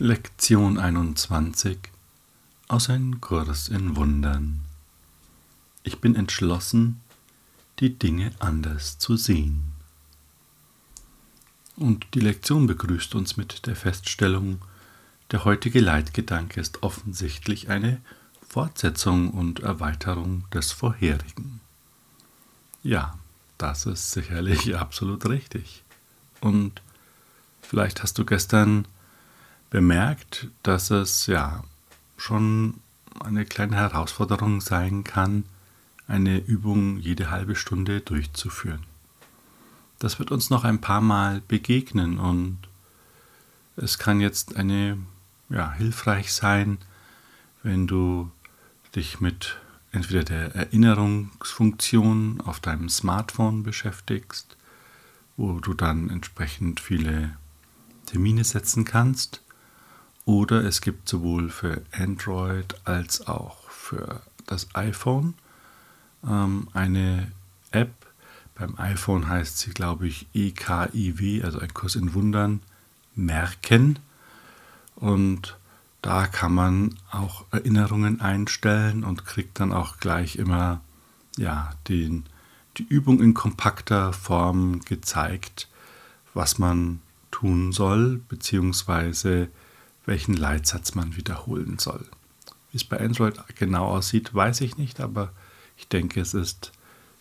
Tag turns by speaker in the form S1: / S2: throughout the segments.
S1: Lektion 21 aus Ein Kurs in Wundern. Ich bin entschlossen, die Dinge anders zu sehen. Und die Lektion begrüßt uns mit der Feststellung, der heutige Leitgedanke ist offensichtlich eine Fortsetzung und Erweiterung des vorherigen. Ja, das ist sicherlich absolut richtig. Und vielleicht hast du gestern bemerkt, dass es ja schon eine kleine Herausforderung sein kann, eine Übung jede halbe Stunde durchzuführen. Das wird uns noch ein paar Mal begegnen und es kann jetzt eine ja, hilfreich sein, wenn du dich mit entweder der Erinnerungsfunktion auf deinem Smartphone beschäftigst, wo du dann entsprechend viele Termine setzen kannst, oder es gibt sowohl für Android als auch für das iPhone ähm, eine App. Beim iPhone heißt sie, glaube ich, EKIW, also ein Kurs in Wundern, merken. Und da kann man auch Erinnerungen einstellen und kriegt dann auch gleich immer ja, den, die Übung in kompakter Form gezeigt, was man tun soll, beziehungsweise welchen Leitsatz man wiederholen soll. Wie es bei Android genau aussieht, weiß ich nicht, aber ich denke, es ist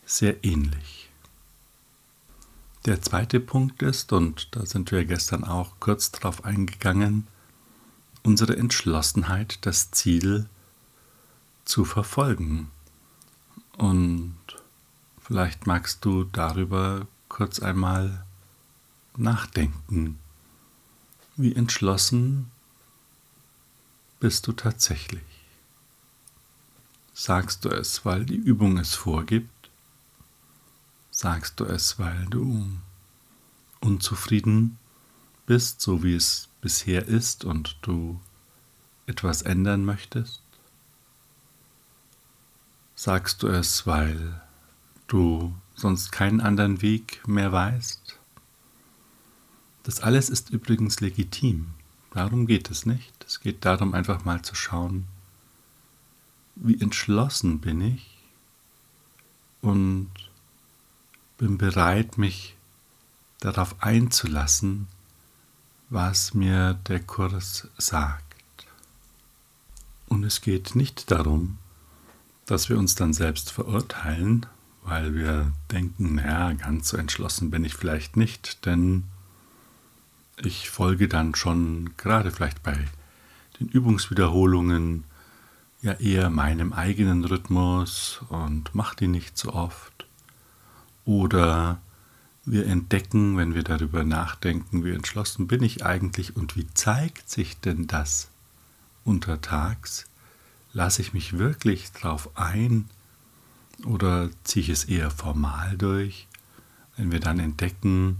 S1: sehr ähnlich. Der zweite Punkt ist, und da sind wir gestern auch kurz drauf eingegangen, unsere Entschlossenheit, das Ziel zu verfolgen. Und vielleicht magst du darüber kurz einmal nachdenken. Wie entschlossen bist du tatsächlich? Sagst du es, weil die Übung es vorgibt? Sagst du es, weil du unzufrieden bist, so wie es bisher ist und du etwas ändern möchtest? Sagst du es, weil du sonst keinen anderen Weg mehr weißt? Das alles ist übrigens legitim. Darum geht es nicht. Es geht darum, einfach mal zu schauen, wie entschlossen bin ich und bin bereit, mich darauf einzulassen, was mir der Kurs sagt. Und es geht nicht darum, dass wir uns dann selbst verurteilen, weil wir denken, naja, ganz so entschlossen bin ich vielleicht nicht, denn ich folge dann schon gerade vielleicht bei den Übungswiederholungen ja eher meinem eigenen Rhythmus und mache die nicht so oft. Oder wir entdecken, wenn wir darüber nachdenken, wie entschlossen bin ich eigentlich und wie zeigt sich denn das untertags? Lasse ich mich wirklich drauf ein oder ziehe ich es eher formal durch? Wenn wir dann entdecken,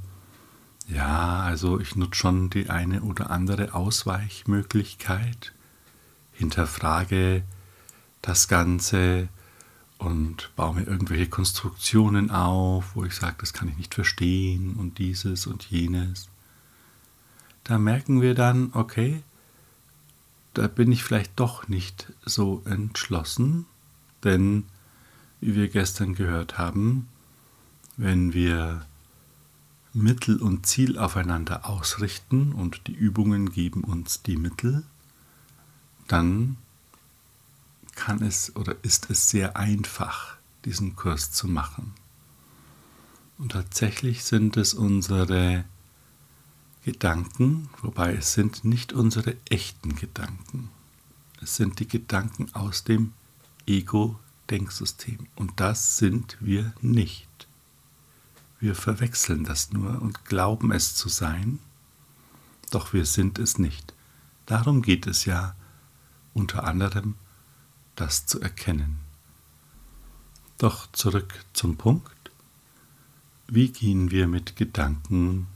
S1: ja, also ich nutze schon die eine oder andere Ausweichmöglichkeit, hinterfrage das Ganze und baue mir irgendwelche Konstruktionen auf, wo ich sage, das kann ich nicht verstehen und dieses und jenes. Da merken wir dann, okay, da bin ich vielleicht doch nicht so entschlossen, denn wie wir gestern gehört haben, wenn wir Mittel und Ziel aufeinander ausrichten und die Übungen geben uns die Mittel, dann kann es oder ist es sehr einfach, diesen Kurs zu machen. Und tatsächlich sind es unsere Gedanken, wobei es sind nicht unsere echten Gedanken. Es sind die Gedanken aus dem Ego-Denksystem. Und das sind wir nicht. Wir verwechseln das nur und glauben es zu sein, doch wir sind es nicht. Darum geht es ja unter anderem, das zu erkennen. Doch zurück zum Punkt. Wie gehen wir mit Gedanken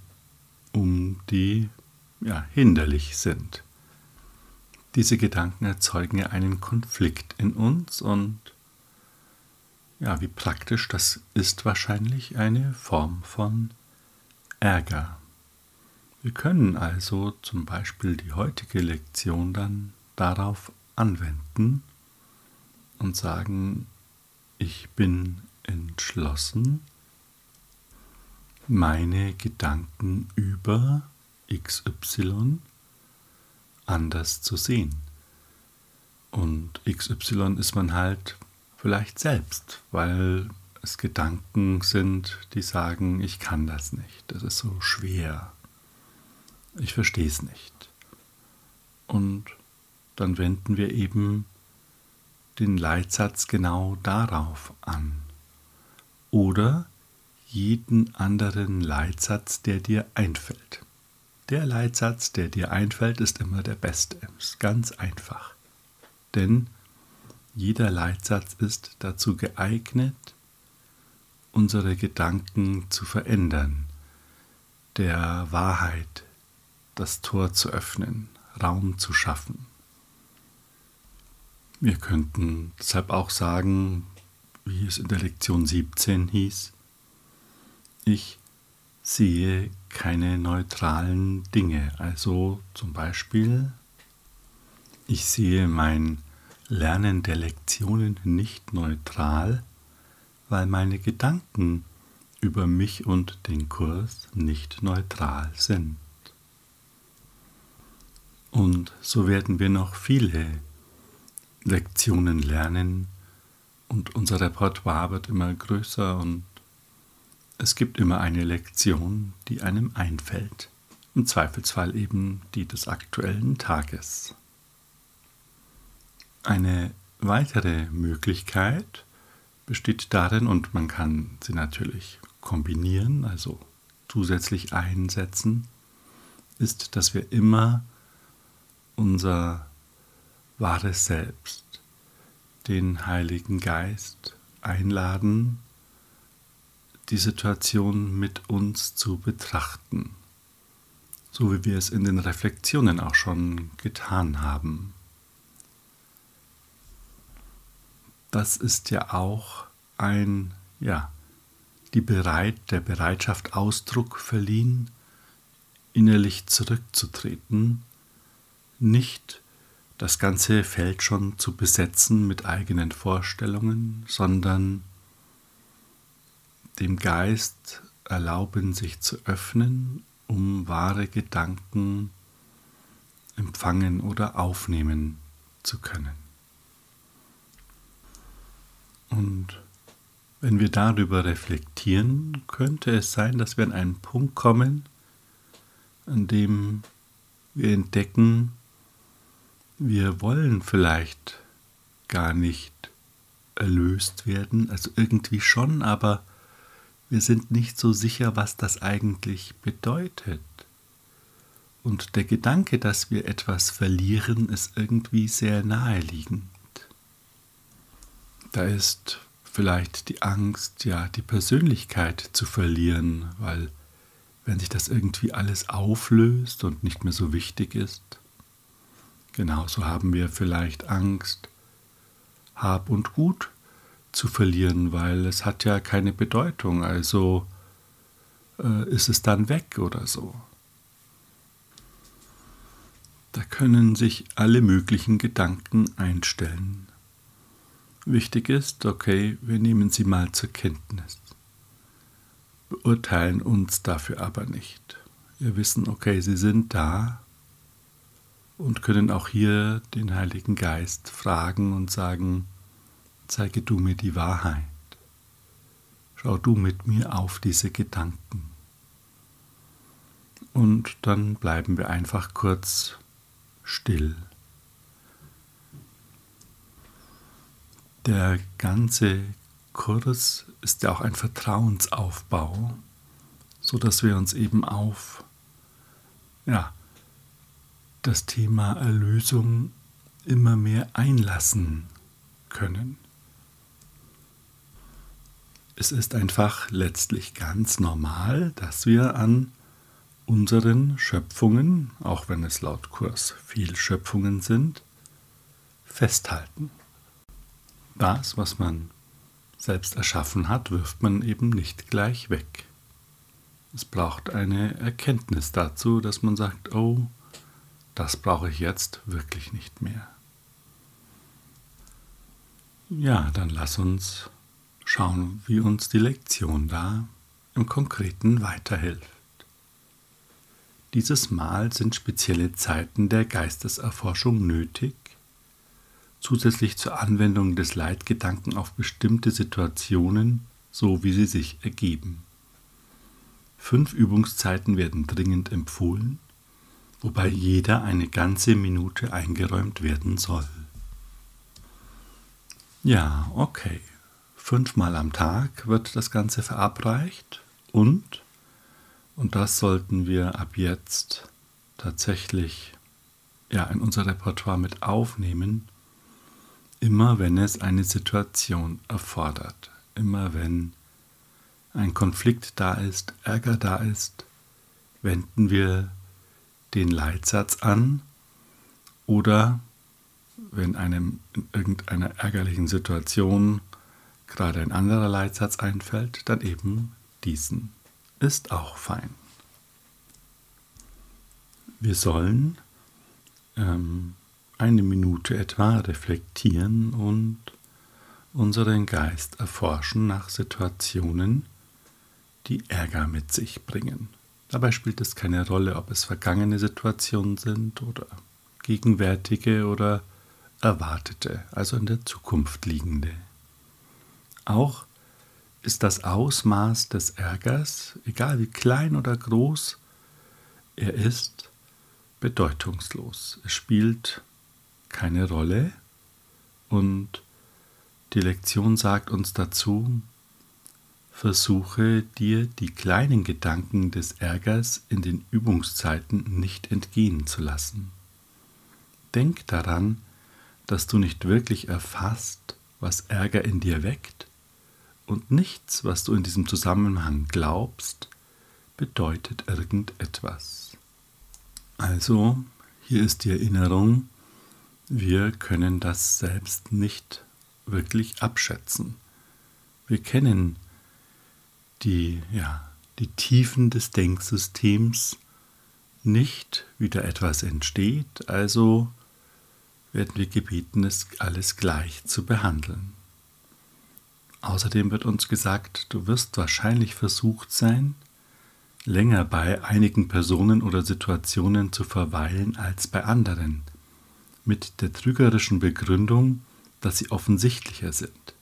S1: um, die ja, hinderlich sind? Diese Gedanken erzeugen ja einen Konflikt in uns und ja, wie praktisch, das ist wahrscheinlich eine Form von Ärger. Wir können also zum Beispiel die heutige Lektion dann darauf anwenden und sagen, ich bin entschlossen, meine Gedanken über XY anders zu sehen. Und XY ist man halt vielleicht selbst, weil es Gedanken sind, die sagen, ich kann das nicht, das ist so schwer, ich verstehe es nicht. Und dann wenden wir eben den Leitsatz genau darauf an. Oder jeden anderen Leitsatz, der dir einfällt. Der Leitsatz, der dir einfällt, ist immer der beste. Ist ganz einfach. Denn jeder Leitsatz ist dazu geeignet, unsere Gedanken zu verändern, der Wahrheit das Tor zu öffnen, Raum zu schaffen. Wir könnten deshalb auch sagen, wie es in der Lektion 17 hieß, ich sehe keine neutralen Dinge. Also zum Beispiel, ich sehe mein Lernen der Lektionen nicht neutral, weil meine Gedanken über mich und den Kurs nicht neutral sind. Und so werden wir noch viele Lektionen lernen und unser Repertoire wird immer größer und es gibt immer eine Lektion, die einem einfällt. Im Zweifelsfall eben die des aktuellen Tages. Eine weitere Möglichkeit besteht darin, und man kann sie natürlich kombinieren, also zusätzlich einsetzen, ist, dass wir immer unser wahres Selbst, den Heiligen Geist einladen, die Situation mit uns zu betrachten, so wie wir es in den Reflexionen auch schon getan haben. Das ist ja auch ein, ja, die Bereit, der Bereitschaft Ausdruck verliehen, innerlich zurückzutreten, nicht das ganze Feld schon zu besetzen mit eigenen Vorstellungen, sondern dem Geist erlauben, sich zu öffnen, um wahre Gedanken empfangen oder aufnehmen zu können. Und wenn wir darüber reflektieren, könnte es sein, dass wir an einen Punkt kommen, an dem wir entdecken, wir wollen vielleicht gar nicht erlöst werden, also irgendwie schon, aber wir sind nicht so sicher, was das eigentlich bedeutet. Und der Gedanke, dass wir etwas verlieren, ist irgendwie sehr naheliegend. Da ist vielleicht die Angst, ja, die Persönlichkeit zu verlieren, weil wenn sich das irgendwie alles auflöst und nicht mehr so wichtig ist, genauso haben wir vielleicht Angst, Hab und Gut zu verlieren, weil es hat ja keine Bedeutung, also äh, ist es dann weg oder so. Da können sich alle möglichen Gedanken einstellen. Wichtig ist, okay, wir nehmen sie mal zur Kenntnis, beurteilen uns dafür aber nicht. Wir wissen, okay, sie sind da und können auch hier den Heiligen Geist fragen und sagen, zeige du mir die Wahrheit. Schau du mit mir auf diese Gedanken. Und dann bleiben wir einfach kurz still. Der ganze Kurs ist ja auch ein Vertrauensaufbau, so dass wir uns eben auf ja, das Thema Erlösung immer mehr einlassen können. Es ist einfach letztlich ganz normal, dass wir an unseren Schöpfungen, auch wenn es laut Kurs viel Schöpfungen sind, festhalten. Das, was man selbst erschaffen hat, wirft man eben nicht gleich weg. Es braucht eine Erkenntnis dazu, dass man sagt, oh, das brauche ich jetzt wirklich nicht mehr. Ja, dann lass uns schauen, wie uns die Lektion da im Konkreten weiterhilft. Dieses Mal sind spezielle Zeiten der Geisteserforschung nötig, zusätzlich zur Anwendung des Leitgedanken auf bestimmte Situationen, so wie sie sich ergeben. Fünf Übungszeiten werden dringend empfohlen, wobei jeder eine ganze Minute eingeräumt werden soll. Ja, okay. Fünfmal am Tag wird das Ganze verabreicht und, und das sollten wir ab jetzt tatsächlich ja, in unser Repertoire mit aufnehmen, immer wenn es eine Situation erfordert, immer wenn ein Konflikt da ist, Ärger da ist, wenden wir den Leitsatz an oder wenn einem in irgendeiner ärgerlichen Situation gerade ein anderer Leitsatz einfällt, dann eben diesen. Ist auch fein. Wir sollen ähm, eine Minute etwa reflektieren und unseren Geist erforschen nach Situationen, die Ärger mit sich bringen. Dabei spielt es keine Rolle, ob es vergangene Situationen sind oder gegenwärtige oder erwartete, also in der Zukunft liegende. Auch ist das Ausmaß des Ärgers, egal wie klein oder groß er ist, bedeutungslos. Es spielt keine Rolle und die Lektion sagt uns dazu, versuche dir die kleinen Gedanken des Ärgers in den Übungszeiten nicht entgehen zu lassen. Denk daran, dass du nicht wirklich erfasst, was Ärger in dir weckt, und nichts, was du in diesem Zusammenhang glaubst, bedeutet irgendetwas. Also, hier ist die Erinnerung, wir können das selbst nicht wirklich abschätzen. Wir kennen die, ja, die Tiefen des Denksystems nicht, wie da etwas entsteht, also werden wir gebeten, es alles gleich zu behandeln. Außerdem wird uns gesagt, du wirst wahrscheinlich versucht sein, länger bei einigen Personen oder Situationen zu verweilen als bei anderen, mit der trügerischen Begründung, dass sie offensichtlicher sind.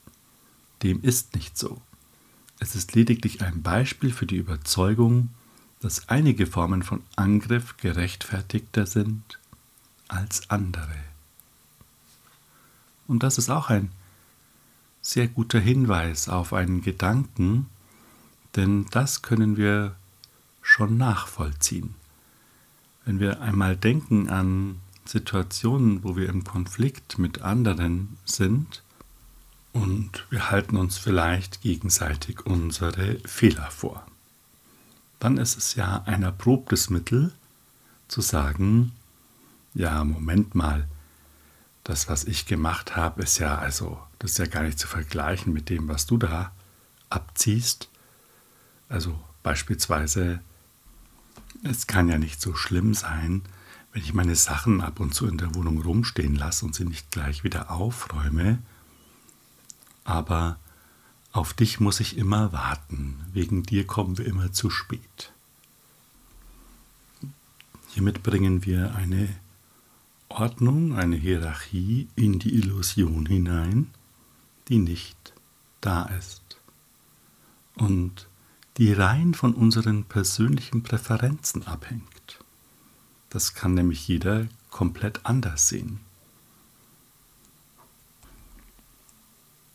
S1: Dem ist nicht so. Es ist lediglich ein Beispiel für die Überzeugung, dass einige Formen von Angriff gerechtfertigter sind als andere. Und das ist auch ein sehr guter Hinweis auf einen Gedanken, denn das können wir schon nachvollziehen. Wenn wir einmal denken an Situationen, wo wir im Konflikt mit anderen sind und wir halten uns vielleicht gegenseitig unsere Fehler vor, dann ist es ja ein erprobtes Mittel zu sagen, ja, Moment mal, das, was ich gemacht habe, ist ja also, das ist ja gar nicht zu vergleichen mit dem, was du da abziehst. Also beispielsweise, es kann ja nicht so schlimm sein, wenn ich meine Sachen ab und zu in der Wohnung rumstehen lasse und sie nicht gleich wieder aufräume. Aber auf dich muss ich immer warten. Wegen dir kommen wir immer zu spät. Hiermit bringen wir eine Ordnung, eine Hierarchie in die Illusion hinein, die nicht da ist und die rein von unseren persönlichen Präferenzen abhängt. Das kann nämlich jeder komplett anders sehen.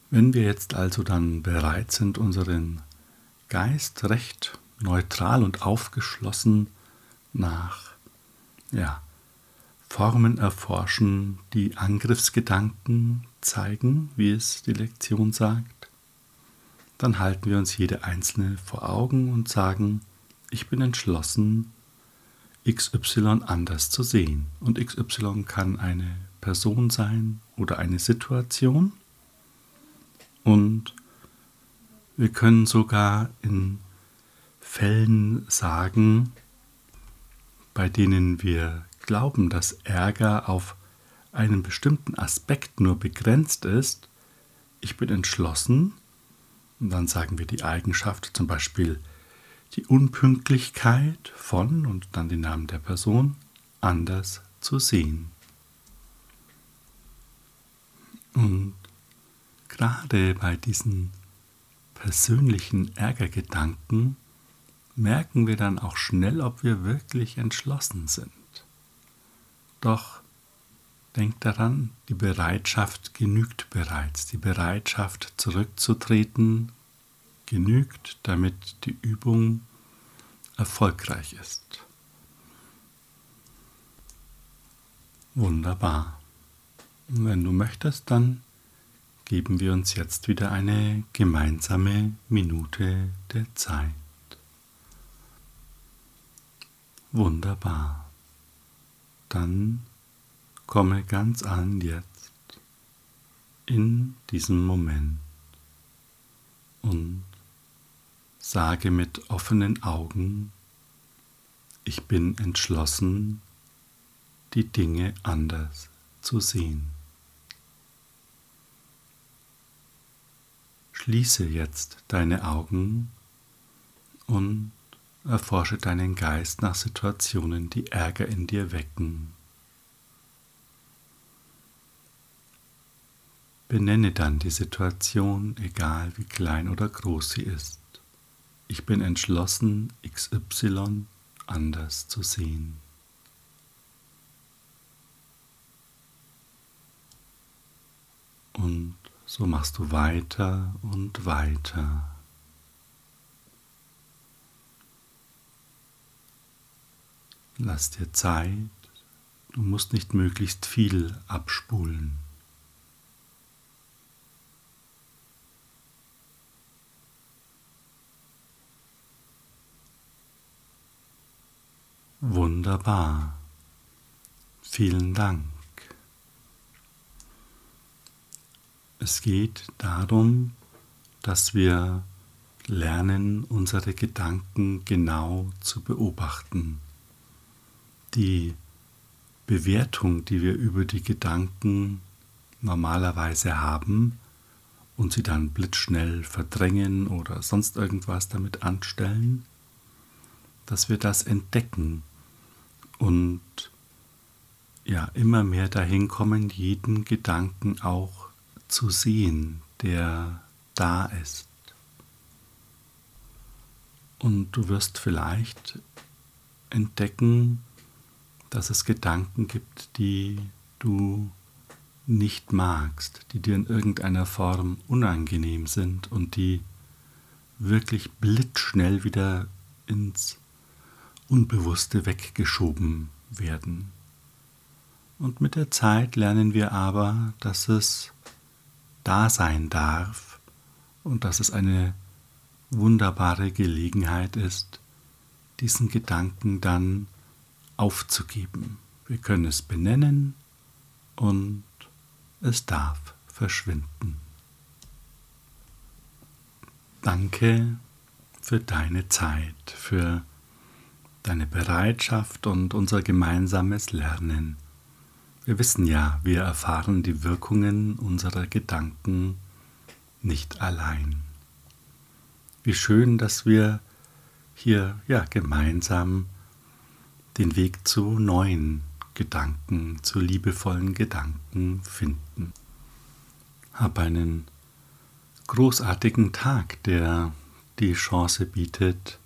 S1: Wenn wir jetzt also dann bereit sind, unseren Geist recht neutral und aufgeschlossen nach ja, Formen erforschen, die Angriffsgedanken zeigen, wie es die Lektion sagt, dann halten wir uns jede einzelne vor Augen und sagen, ich bin entschlossen, XY anders zu sehen. Und XY kann eine Person sein oder eine Situation. Und wir können sogar in Fällen sagen, bei denen wir glauben, dass Ärger auf einen bestimmten Aspekt nur begrenzt ist, ich bin entschlossen, und dann sagen wir die Eigenschaft, zum Beispiel die Unpünktlichkeit von und dann den Namen der Person anders zu sehen. Und gerade bei diesen persönlichen Ärgergedanken merken wir dann auch schnell, ob wir wirklich entschlossen sind. Doch denkt daran, die Bereitschaft genügt bereits. Die Bereitschaft zurückzutreten genügt, damit die Übung erfolgreich ist. Wunderbar. Und wenn du möchtest, dann geben wir uns jetzt wieder eine gemeinsame Minute der Zeit. Wunderbar. Dann komme ganz an jetzt in diesem Moment und sage mit offenen Augen, ich bin entschlossen, die Dinge anders zu sehen. Schließe jetzt deine Augen und Erforsche deinen Geist nach Situationen, die Ärger in dir wecken. Benenne dann die Situation, egal wie klein oder groß sie ist. Ich bin entschlossen, XY anders zu sehen. Und so machst du weiter und weiter. Lass dir Zeit, du musst nicht möglichst viel abspulen. Wunderbar. Vielen Dank. Es geht darum, dass wir lernen, unsere Gedanken genau zu beobachten die Bewertung, die wir über die Gedanken normalerweise haben und sie dann blitzschnell verdrängen oder sonst irgendwas damit anstellen, dass wir das entdecken und ja immer mehr dahin kommen, jeden Gedanken auch zu sehen, der da ist. Und du wirst vielleicht entdecken, dass es Gedanken gibt, die du nicht magst, die dir in irgendeiner Form unangenehm sind und die wirklich blitzschnell wieder ins Unbewusste weggeschoben werden. Und mit der Zeit lernen wir aber, dass es da sein darf und dass es eine wunderbare Gelegenheit ist, diesen Gedanken dann aufzugeben. Wir können es benennen und es darf verschwinden. Danke für deine Zeit, für deine Bereitschaft und unser gemeinsames Lernen. Wir wissen ja, wir erfahren die Wirkungen unserer Gedanken nicht allein. Wie schön, dass wir hier ja gemeinsam den Weg zu neuen Gedanken, zu liebevollen Gedanken finden. Hab einen großartigen Tag, der die Chance bietet,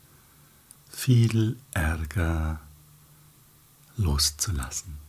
S1: viel Ärger loszulassen.